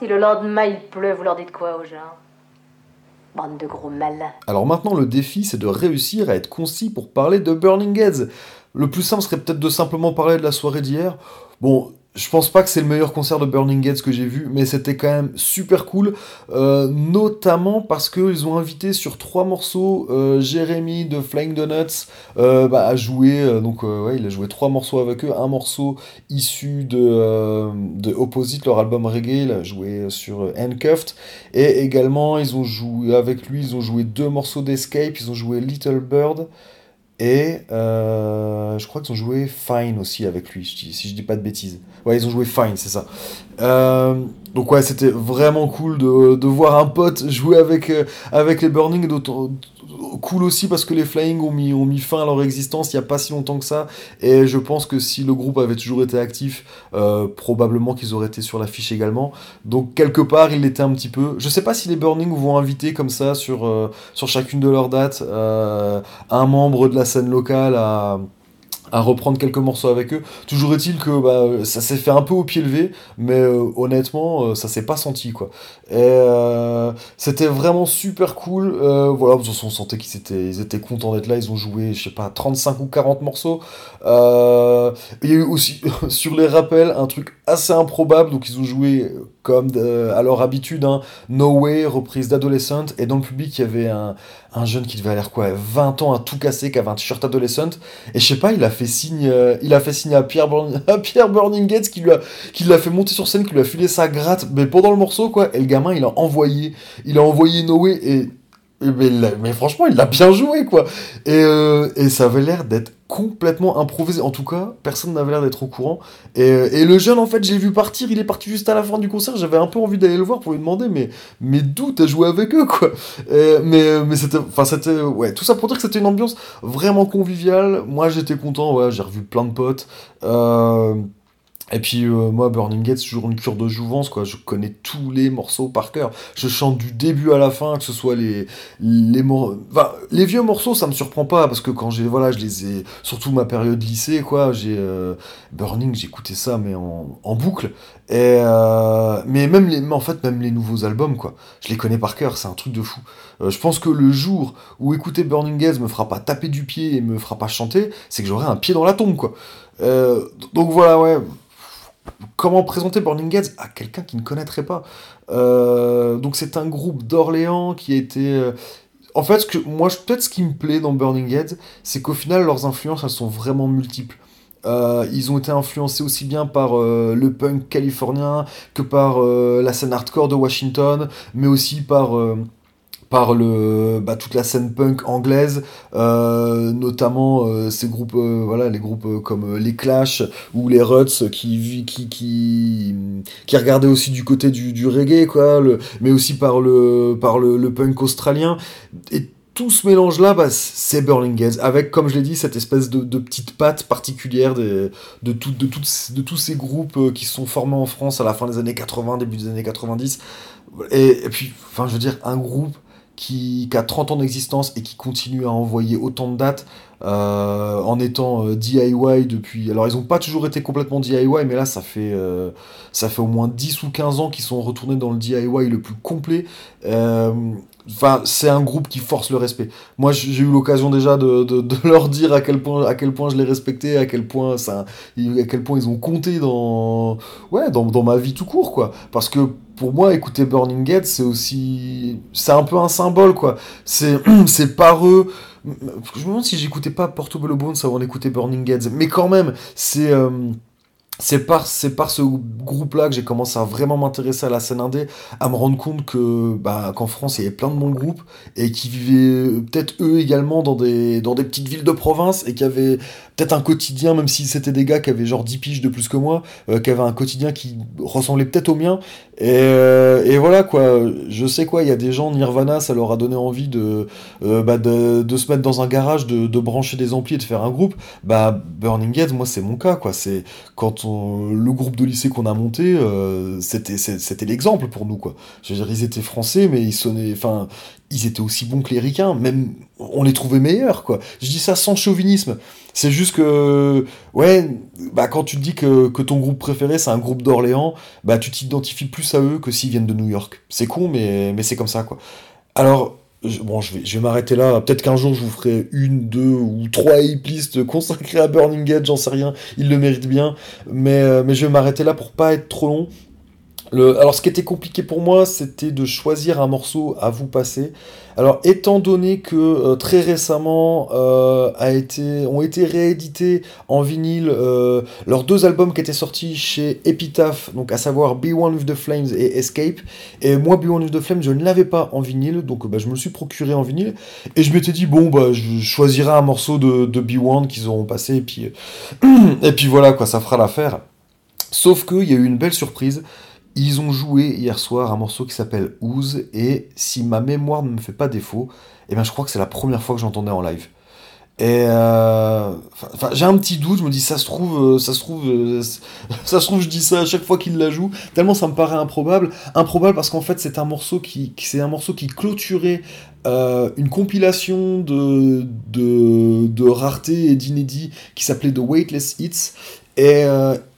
Si le lendemain il pleut, vous leur dites quoi aux gens? Bande de gros malins. Alors maintenant, le défi, c'est de réussir à être concis pour parler de Burning Heads. Le plus simple serait peut-être de simplement parler de la soirée d'hier. Bon, je pense pas que c'est le meilleur concert de Burning Heads que j'ai vu, mais c'était quand même super cool, euh, notamment parce qu'ils ont invité sur trois morceaux euh, Jérémy de Flying Donuts euh, bah, à jouer. donc ouais, il a joué trois morceaux avec eux, un morceau issu de, Opposite, leur album reggae, il a joué sur Handcuffed, et également ils ont joué avec lui, ils ont joué deux morceaux d'Escape, ils ont joué Little Bird. Et euh, je crois qu'ils ont joué Fine aussi avec lui, si je dis pas de bêtises. Ouais, ils ont joué Fine, c'est ça. Euh, donc ouais, c'était vraiment cool de, de voir un pote jouer avec, euh, avec les Burning. Cool aussi parce que les Flying ont mis, ont mis fin à leur existence il n'y a pas si longtemps que ça. Et je pense que si le groupe avait toujours été actif, euh, probablement qu'ils auraient été sur l'affiche également. Donc quelque part, il l'était un petit peu. Je sais pas si les Burning vont inviter comme ça sur, euh, chacune de leurs dates euh, un membre de la scène locale à à reprendre quelques morceaux avec eux. Toujours est-il que bah, ça s'est fait un peu au pied levé, mais euh, honnêtement, euh, ça s'est pas senti quoi. Et euh, c'était vraiment super cool. Voilà, de toute façon, on sentait qu'ils étaient, ils étaient contents d'être là. Ils ont joué, je sais pas, 35 ou 40 morceaux. Il y a eu aussi sur les rappels un truc assez improbable. Donc ils ont joué euh, comme de- à leur habitude, hein, No Way, reprise d'Adolescent. Et dans le public, il y avait un, un jeune qui devait avoir quoi, 20 ans à tout casser, qui avait un t-shirt Adolescent. Et je sais pas, il a fait signe, euh, il a fait signe à Pierre, à Pierre Burning Gates qui lui a, qui l'a fait monter sur scène, qui lui a filé sa gratte, mais pendant le morceau quoi. Et le gamin, il a envoyé, il a envoyé Noé et, et mais, il l'a- mais franchement, il l'a bien joué quoi. Et, euh, et ça avait l'air d'être complètement improvisé. En tout cas, personne n'avait l'air d'être au courant. Et, euh, et le jeune, en fait, j'ai vu partir. Il est parti juste à la fin du concert. J'avais un peu envie d'aller le voir pour lui demander, mais, mais d'où t'as joué avec eux, quoi. Mais mais c'était, enfin, c'était, ouais, tout ça pour dire que c'était une ambiance vraiment conviviale. Moi, j'étais content. Ouais, j'ai revu plein de potes. Euh, et puis euh, moi, Burning Gate, c'est toujours une cure de jouvence, quoi. Je connais tous les morceaux par cœur. Je chante du début à la fin, que ce soit les les mor- enfin, les vieux morceaux, ça me surprend pas parce que quand j'ai voilà, je les ai surtout ma période lycée, quoi. J'ai euh, Burning, j'écoutais ça mais en, en boucle. Et euh, mais même les, mais en fait même les nouveaux albums, quoi. Je les connais par cœur, c'est un truc de fou. Euh, je pense que le jour où écouter Burning Gates me fera pas taper du pied et me fera pas chanter, c'est que j'aurai un pied dans la tombe, quoi. Euh, donc voilà, ouais. Comment présenter Burning Gates à quelqu'un qui ne connaîtrait pas Euh, Donc c'est un groupe d'Orléans qui a été... euh, En fait, moi, peut-être ce qui me plaît dans Burning Heads, c'est qu'au final, leurs influences, elles sont vraiment multiples. Euh, ils ont été influencés aussi bien par le punk californien que par la scène hardcore de Washington, mais aussi par, par le, bah, toute la scène punk anglaise, euh, notamment euh, ces groupes, euh, voilà, les groupes euh, comme euh, les Clash ou les Ruts qui, qui, qui, qui regardaient aussi du côté du, du reggae, quoi, le, mais aussi par le, par le, le punk australien. Et tout ce mélange-là, bah, c'est Burning avec, comme je l'ai dit, cette espèce de, de petite patte particulière de, de, tout- de, toutes- de tous ces groupes qui se sont formés en France à la fin des années 80, début des années 90. Et, et puis, enfin, je veux dire, un groupe qui, a 30 ans d'existence et qui continue à envoyer autant de dates euh, en étant euh, DIY depuis... Alors, ils n'ont pas toujours été complètement DIY, mais là, ça fait, euh, ça fait au moins 10 ou 15 ans qu'ils sont retournés dans le DIY le plus complet. Enfin, c'est un groupe qui force le respect. Moi, j'ai eu l'occasion déjà de, de, leur dire à quel point, à quel point je les respectais, à quel point ça, à quel point ils ont compté dans, ouais, dans, dans ma vie tout court, quoi. Parce que pour moi, écouter Burning Gate, c'est aussi, c'est un peu un symbole, quoi. C'est par eux. Je me demande si j'écoutais pas Portobello Bones avant d'écouter Burning Gates, mais quand même, c'est. euh, c'est par, c'est par ce groupe-là que j'ai commencé à vraiment m'intéresser à la scène indé, à me rendre compte que bah, qu'en France il y avait plein de bons groupes et qui vivaient euh, peut-être eux également dans des, dans des petites villes de province et qui avaient peut-être un quotidien, même si c'était des gars qui avaient genre 10 piges de plus que moi, euh, qui avaient un quotidien qui ressemblait peut-être au mien. Et, euh, et voilà quoi, je sais quoi, il y a des gens, Nirvana, ça leur a donné envie de, euh, bah, de, de se mettre dans un garage, de, de brancher des amplis et de faire un groupe. Bah Burning Head, moi c'est mon cas quoi, c'est quand façon, le groupe de lycée qu'on a monté, euh, c'était c'était l'exemple pour nous, quoi. Je veux dire, ils étaient français, mais ils sonnaient, enfin, ils étaient aussi bons que les ricains, même, on les trouvait meilleurs, quoi. Je dis ça sans chauvinisme. C'est juste que, ouais, bah, quand tu te dis que, que ton groupe préféré, c'est un groupe d'Orléans, bah, tu t'identifies plus à eux que s'ils viennent de New York. C'est con, mais, mais c'est comme ça, quoi. Alors, bon, je vais, je vais m'arrêter là. Peut-être qu'un jour, je vous ferai une, deux ou trois playlists consacrées à Burning Edge, j'en sais rien. Il le mérite bien. Mais, euh, mais je vais m'arrêter là pour pas être trop long. Alors, ce qui était compliqué pour moi, c'était de choisir un morceau à vous passer. Alors, étant donné que euh, très récemment euh, a été, ont été réédités en vinyle euh, leurs deux albums qui étaient sortis chez Epitaph, donc à savoir Be One with the Flames et Escape, et moi, Be One with the Flames, je ne l'avais pas en vinyle, donc bah, je me le suis procuré en vinyle, et je m'étais dit, bon, bah, je choisirai un morceau de, de Be One qu'ils auront passé, et puis, et puis voilà, quoi, ça fera l'affaire. Sauf qu'il y a eu une belle surprise. Ils ont joué hier soir un morceau qui s'appelle Ooze, et si ma mémoire ne me fait pas défaut, eh bien je crois que c'est la première fois que j'entendais en live. Et euh, j'ai un petit doute, je me dis ça se trouve, euh, ça se trouve, euh, ça se trouve, je dis ça à chaque fois qu'il la joue, tellement ça me paraît improbable, improbable parce qu'en fait c'est un morceau qui, c'est un morceau qui clôturait une compilation de, de, de raretés et d'inédits qui s'appelait The Weightless Hits et,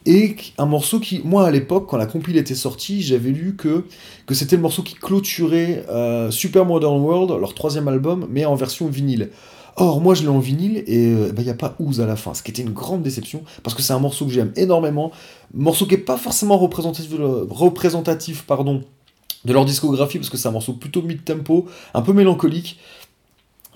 et un morceau qui, moi à l'époque, quand la compile était sortie, j'avais lu que, c'était le morceau qui clôturait euh, Super Modern World, leur troisième album, mais en version vinyle. Or, moi je l'ai en vinyle et il euh, n'y a pas Ouz à la fin, ce qui était une grande déception, parce que c'est un morceau que j'aime énormément, morceau qui n'est pas forcément représentatif, représentatif pardon, de leur discographie, parce que c'est un morceau plutôt mid-tempo, un peu mélancolique,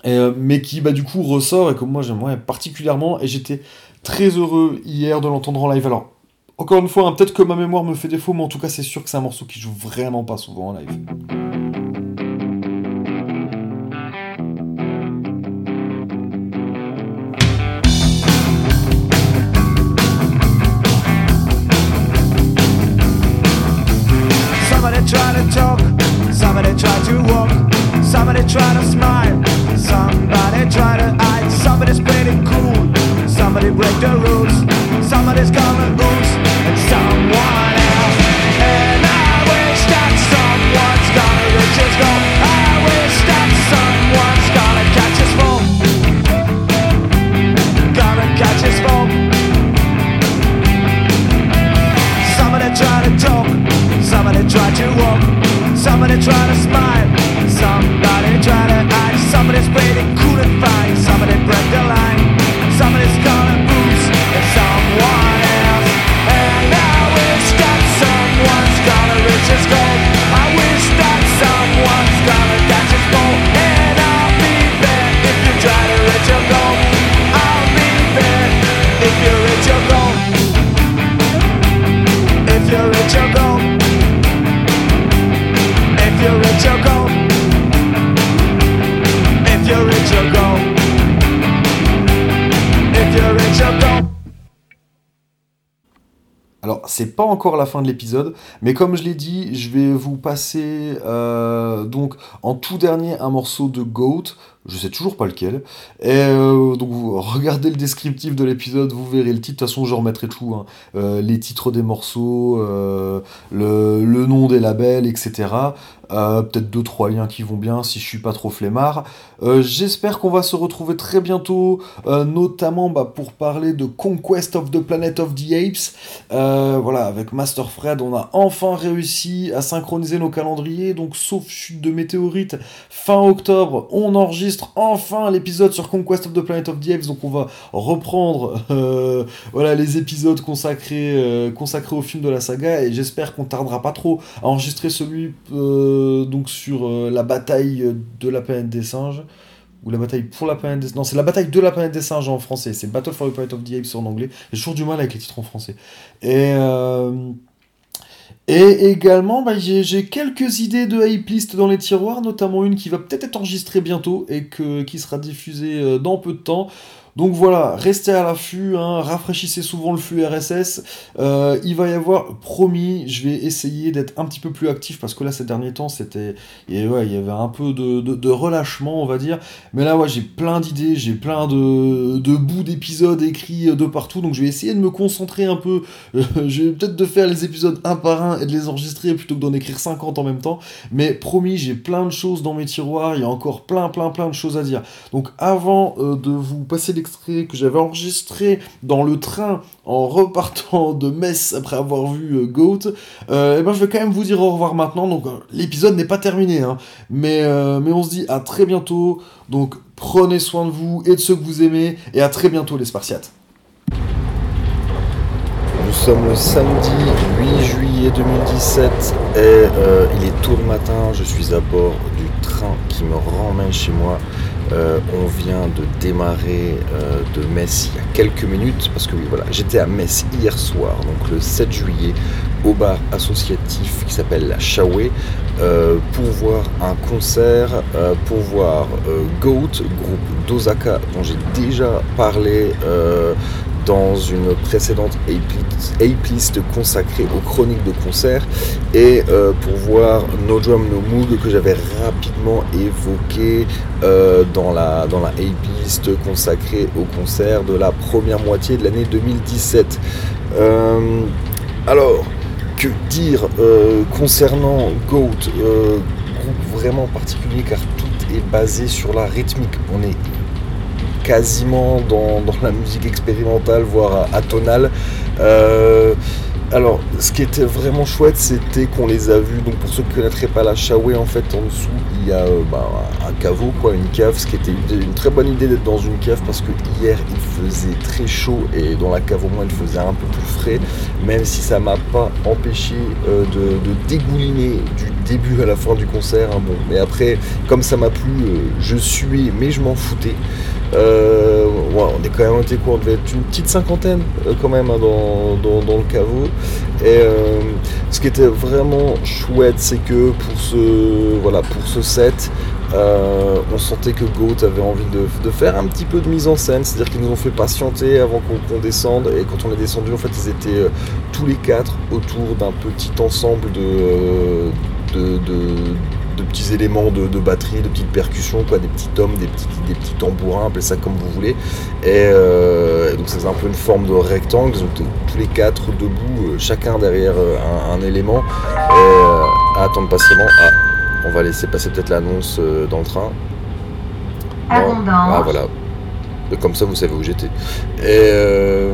euh, mais qui bah, du coup ressort et que moi j'aimerais particulièrement, et j'étais très heureux hier de l'entendre en live. Alors, encore une fois, hein, peut-être que ma mémoire me fait défaut, mais en tout cas, c'est sûr que c'est un morceau qui joue vraiment pas souvent en live. Pas encore la fin de l'épisode, mais comme je l'ai dit, je vais vous passer euh, donc en tout dernier un morceau de Goat je sais toujours pas lequel. Euh, regardez le descriptif de l'épisode, vous verrez le titre. De toute façon, je remettrai tout, hein. euh, les titres des morceaux, euh, le, le, nom des labels, etc. Peut-être deux trois liens qui vont bien si je suis pas trop flemmard. J'espère qu'on va se retrouver très bientôt, notamment bah, pour parler de Conquest of the Planet of the Apes. voilà, avec Master Fred, on a enfin réussi à synchroniser nos calendriers. Donc, sauf chute de météorite, fin octobre, on enregistre enfin l'épisode sur Conquest of the Planet of the Apes, donc on va reprendre euh, voilà, les épisodes consacrés, euh, consacrés au film de la saga, et j'espère qu'on tardera pas trop à enregistrer celui euh, donc sur la bataille de la planète des singes ou la bataille pour la planète des... Non, c'est la bataille de la planète des singes en français. C'est Battle for the Planet of the Apes en anglais. J'ai toujours du mal avec les titres en français. Et... Et également, bah, j'ai quelques idées de hype list dans les tiroirs, notamment une qui va peut-être être enregistrée bientôt et qui sera diffusée euh, dans peu de temps. Donc voilà, restez à l'affût, hein, rafraîchissez souvent le flux RSS. Euh, il va y avoir, promis, je vais essayer d'être un petit peu plus actif parce que là, ces derniers temps, c'était. Ouais, il y avait un peu de, relâchement, on va dire. Mais là, j'ai plein d'idées, j'ai plein de, de bouts d'épisodes écrits de partout. Donc je vais essayer de me concentrer un peu. je vais peut-être de faire les épisodes un par un et de les enregistrer plutôt que d'en écrire 50 en même temps. Mais promis, j'ai plein de choses dans mes tiroirs. Il y a encore plein, plein, plein de choses à dire. Donc avant euh, de vous passer que j'avais enregistré dans le train en repartant de Metz après avoir vu euh, Goat, euh, eh ben je vais quand même vous dire au revoir maintenant. Donc l'épisode n'est pas terminé, hein. mais, mais on se dit à très bientôt. Donc prenez soin de vous et de ceux que vous aimez, et à très bientôt les Spartiates. Nous sommes le samedi 8 juillet 2017 et il est tôt le matin, je suis à bord du train qui me ramène chez moi. Euh, on vient de démarrer euh, de Metz il y a quelques minutes parce que oui voilà j'étais à Metz hier soir donc le 7 juillet au bar associatif qui s'appelle la Chawé euh, pour voir un concert pour voir Goat groupe d'Osaka dont j'ai déjà parlé dans une précédente A-list consacrée aux chroniques de concert et euh, pour voir No Drum No Moog que j'avais rapidement évoqué euh, dans la, dans la A-list consacrée au concert de la première moitié de l'année 2017. Euh, alors, que dire concernant Goat, groupe vraiment particulier car tout est basé sur la rythmique. On est quasiment dans, la musique expérimentale, voire atonale. Euh, alors, ce qui était vraiment chouette, c'était qu'on les a vus. Donc, pour ceux qui ne connaîtraient pas la Shawé, en fait, en dessous, il y a euh, bah, un caveau, quoi, une cave. Ce qui était une, très bonne idée d'être dans une cave parce que hier, il faisait très chaud et dans la cave, au moins, il faisait un peu plus frais. Même si ça m'a pas empêché euh, de, dégouliner du début à la fin du concert. Hein, bon. Mais après, comme ça m'a plu, je suis, mais je m'en foutais. Euh, on est quand même été quoi On devait être une petite cinquantaine euh, quand même hein, dans, le caveau. Et euh, ce qui était vraiment chouette, c'est que pour ce, voilà, pour ce set, on sentait que Goat avait envie de, faire un petit peu de mise en scène, c'est-à-dire qu'ils nous ont fait patienter avant qu'on descende. Et quand on est descendu, en fait, ils étaient tous les quatre autour d'un petit ensemble de, de de petits éléments de, batterie, de petites percussions, quoi, des petits tomes, des petits, des petits tambourins, appelez ça comme vous voulez. Et, euh, donc c'est un peu une forme de rectangle, donc tous les quatre debout, euh, chacun derrière euh, un, élément, et à attendre patiemment. Ah, on va laisser passer peut-être l'annonce dans le train. Ah, voilà. Comme ça, vous savez où j'étais. Et,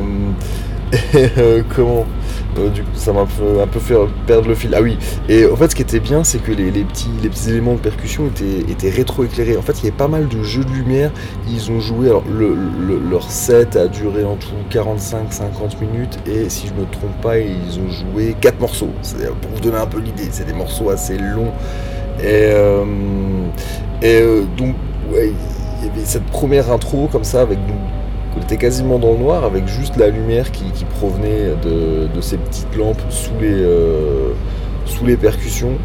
et comment euh, du coup, ça m'a un peu fait perdre le fil. Ah oui, et en fait, ce qui était bien, c'est que les, petits, éléments de percussion étaient, étaient rétro-éclairés. En fait, il y avait pas mal de jeux de lumière. Ils ont joué, alors leur set a duré en tout 45-50 minutes, et si je me trompe pas, ils ont joué 4 morceaux. Pour vous donner un peu l'idée, c'est des morceaux assez longs. Et, euh, euh, donc, il y avait cette première intro comme ça avec on était quasiment dans le noir avec juste la lumière qui, provenait de, ces petites lampes sous les, euh, sous les percussions.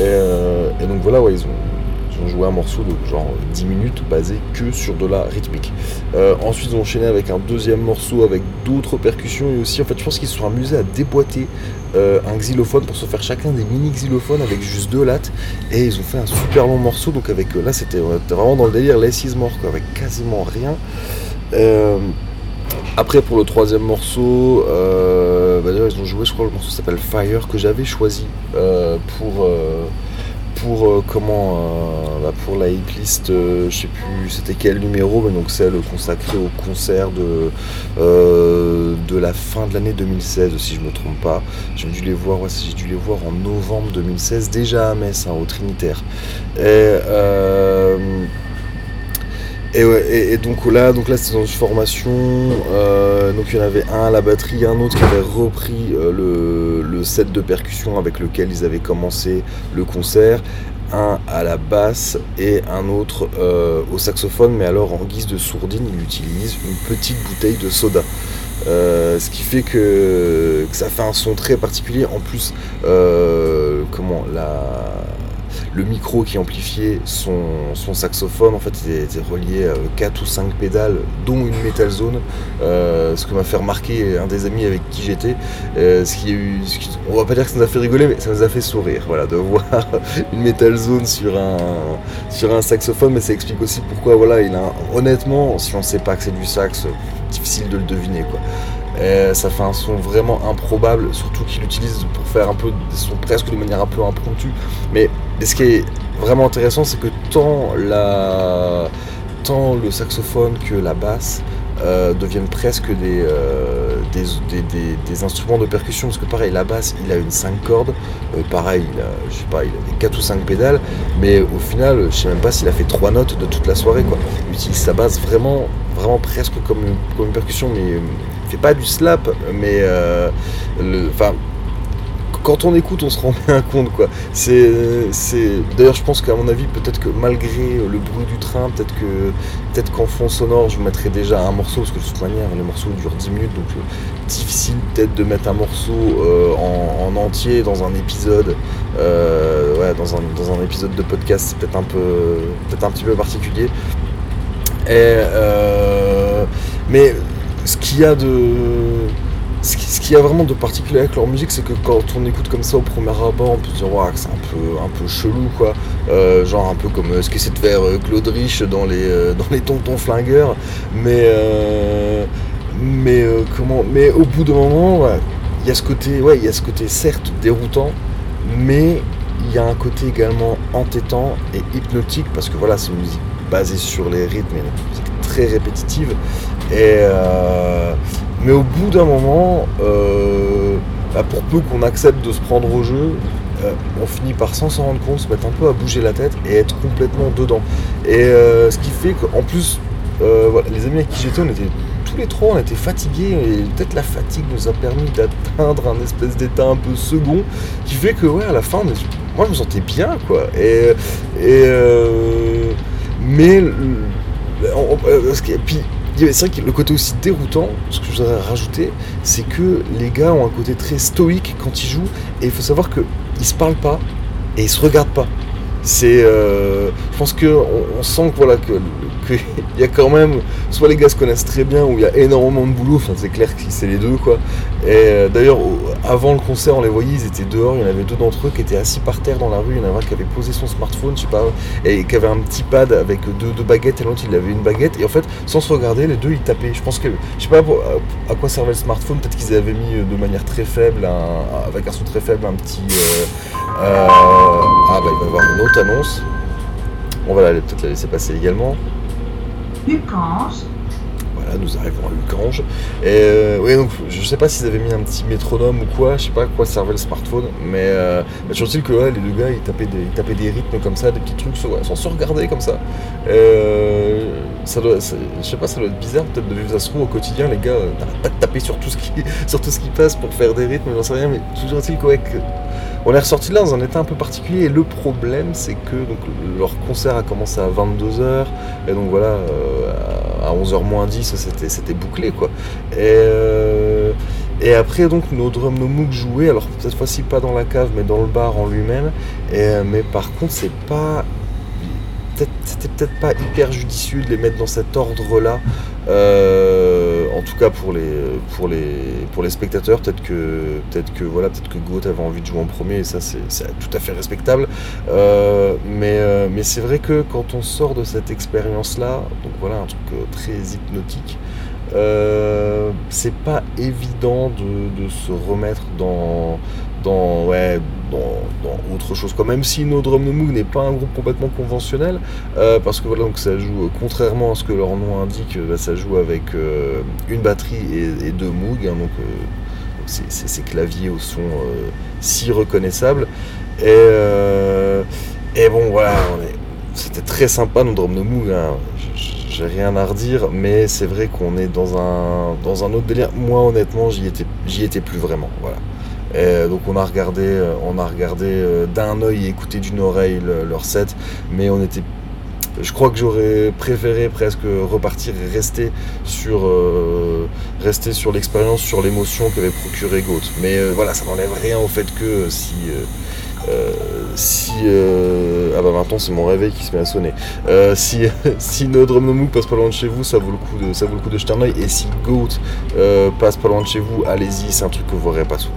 Euh, et, donc voilà, ils, ont, joué un morceau de genre 10 minutes basé que sur de la rythmique. Euh, ensuite, ils ont enchaîné avec un deuxième morceau avec d'autres percussions et aussi, en fait, je pense qu'ils se sont amusés à déboîter un xylophone pour se faire chacun des mini xylophones avec juste deux lattes et ils ont fait un super long morceau donc avec là c'était vraiment dans le délire Less is More avec quasiment rien euh, après pour le troisième morceau, euh, bah, ils ont joué je crois le morceau s'appelle Fire que j'avais choisi euh, pour pour comment bah, pour la hitlist je sais plus c'était quel numéro mais donc celle consacrée au concert de de la fin de l'année 2016 si je me trompe pas. J'ai dû les voir j'ai dû les voir en novembre 2016 déjà à Metz hein, au Trinitaire. Et et, donc là, donc là c'était dans une formation. Euh, donc il y en avait un à la batterie, un autre qui avait repris euh, le, set de percussion avec lequel ils avaient commencé le concert, un à la basse et un autre euh, au saxophone, mais alors en guise de sourdine, il utilise une petite bouteille de soda. ce qui fait que, ça fait un son très particulier. En plus, comment la le micro qui amplifiait son, saxophone, en fait, était, relié à 4 ou 5 pédales, dont une Metal Zone, ce que m'a fait remarquer un des amis avec qui j'étais. ce qui, eu, on va pas dire que ça nous a fait rigoler, mais ça nous a fait sourire, voilà, de voir une Metal Zone sur un, sur un saxophone, mais ça explique aussi pourquoi, voilà, il a, honnêtement, si on sait pas que c'est du sax, difficile de le deviner. Euh, ça fait un son vraiment improbable, surtout qu'il l'utilise pour faire un peu des sons presque de manière un peu impromptue. Mais, ce qui est vraiment intéressant, c'est que tant, la, tant le saxophone que la basse euh, deviennent presque euh, des, des, instruments de percussion. Parce que pareil, la basse, il a une 5 cordes. pareil, il a, je sais pas, il a des 4 ou 5 pédales. Mais au final, je sais même pas s'il a fait 3 notes de toute la soirée. Quoi. Il utilise sa basse vraiment, vraiment presque comme, comme une percussion. Mais pas du slap, mais euh, enfin quand on écoute, on se rend bien compte, quoi. C'est, D'ailleurs, je pense qu'à mon avis, peut-être que malgré le bruit du train, peut-être que, peut-être qu'en fond sonore, je vous mettrai déjà un morceau, parce que de toute manière, les morceaux durent 10 minutes, donc euh, difficile peut-être de mettre un morceau euh, en, entier dans un épisode, ouais, dans un, dans un épisode de podcast, c'est peut-être un peu, peut-être un petit peu particulier. Et, mais ce qu'il y a vraiment de particulier avec leur musique, c'est que quand on écoute comme ça au premier abord, on peut se dire que c'est un peu, un peu chelou, quoi. Euh, genre un peu comme euh, ce qu'essaie de faire euh, Claude Rich dans les, dans tontons flingueurs. Mais, comment Mais au bout d'un moment, il y a ce côté, ouais, certes déroutant, mais il y a un côté également entêtant et hypnotique parce que voilà, c'est une musique basée sur les rythmes, et une musique répétitive et, euh, mais au bout d'un moment, euh, bah, pour peu qu'on accepte de se prendre au jeu, euh, on finit par sans s'en rendre compte, se mettre un peu à bouger la tête et être complètement dedans. Et ce qui fait qu'en plus, les amis avec qui j'étais, on était tous les trois, on était fatigués et peut-être la fatigue nous a permis d'atteindre un espèce d'état un peu second qui fait que ouais, à la fin, moi je me sentais bien quoi. Et mais puis c'est vrai que le côté aussi déroutant, ce que je voudrais rajouter, c'est que les gars ont un côté très stoïque quand ils jouent, et il faut savoir qu'ils se parlent pas et ils se regardent pas. C'est, euh, je pense que on, sent que voilà qu'il y a quand même, soit les gars se connaissent très bien, ou il y a énormément de boulot, enfin c'est clair que c'est les deux quoi. Et euh, d'ailleurs, avant le concert, on les voyait, ils étaient dehors, il y en avait deux d'entre eux qui étaient assis par terre dans la rue, il y en avait un qui avait posé son smartphone, je sais pas, et qui avait un petit pad avec deux, baguettes, et l'autre il avait une baguette, et en fait, sans se regarder, les deux ils tapaient. Je pense que, je sais pas à quoi servait le smartphone, peut-être qu'ils avaient mis de manière très faible, avec un son très faible, un petit. Euh, euh, ah bah il va y avoir une autre annonce. On va peut-être la laisser passer également. Voilà, nous arrivons à Lucange. Et euh, oui, donc je sais pas s'ils avaient mis un petit métronome ou quoi, je sais pas à quoi servait le smartphone, mais euh, toujours-il que les deux gars ils tapaient, des, ils tapaient des rythmes comme ça, des petits trucs sans se regarder comme ça. Euh, ça doit, je sais pas, ça doit être bizarre peut-être de vivre ça se trouve au quotidien, les gars euh, n'arrêtent pas de taper sur tout ce qui, sur tout ce qui passe pour faire des rythmes, j'en sais rien, mais toujours est-il que on est ressorti là dans un état un peu particulier et le problème c'est que leur concert a commencé à 22h et donc voilà euh, à 11h moins 10 c'était, bouclé quoi. Et, euh, et après donc nos drums, nos mooks jouaient, alors cette fois-ci pas dans la cave mais dans le bar en lui-même. Et, mais par contre c'est pas c'était peut-être pas hyper judicieux de les mettre dans cet ordre-là. Euh, en tout cas pour les, pour les, pour les spectateurs, peut-être que, peut-être que, voilà, peut-être que avait envie de jouer en premier et ça c'est tout à fait respectable. Euh, mais euh, mais c'est vrai que quand on sort de cette expérience-là, donc voilà un truc très hypnotique, c'est pas évident de, de, se remettre dans, dans, ouais, dans, autre chose. Quand même si No Drum No Moog n'est pas un groupe complètement conventionnel, euh, parce que voilà, donc ça joue, euh, contrairement à ce que leur nom indique, euh, bah, ça joue avec une batterie et, deux Moog, hein, donc c'est ces claviers au son si reconnaissables. Et, et bon, voilà, c'était très sympa No Drum No Moog. Hein. J'ai rien à redire, mais c'est vrai qu'on est dans un, dans un autre délire. Moi, honnêtement, j'y étais, j'y étais plus vraiment. Voilà donc on a regardé, euh, on a regardé euh, d'un œil et écouté d'une oreille leur set, mais on était je crois que j'aurais préféré presque repartir et rester sur, euh, rester sur l'expérience, sur l'émotion qu'avait procuré Goat. Mais voilà, ça n'enlève rien au fait que si, si Ah bah maintenant c'est mon réveil qui se met à sonner. Euh, si, si No Drum No Move passe pas loin de chez vous, ça vaut le coup de, ça vaut le coup de jeter un oeil. Et si Goat euh, passe pas loin de chez vous, allez-y, c'est un truc que vous verrez pas souvent.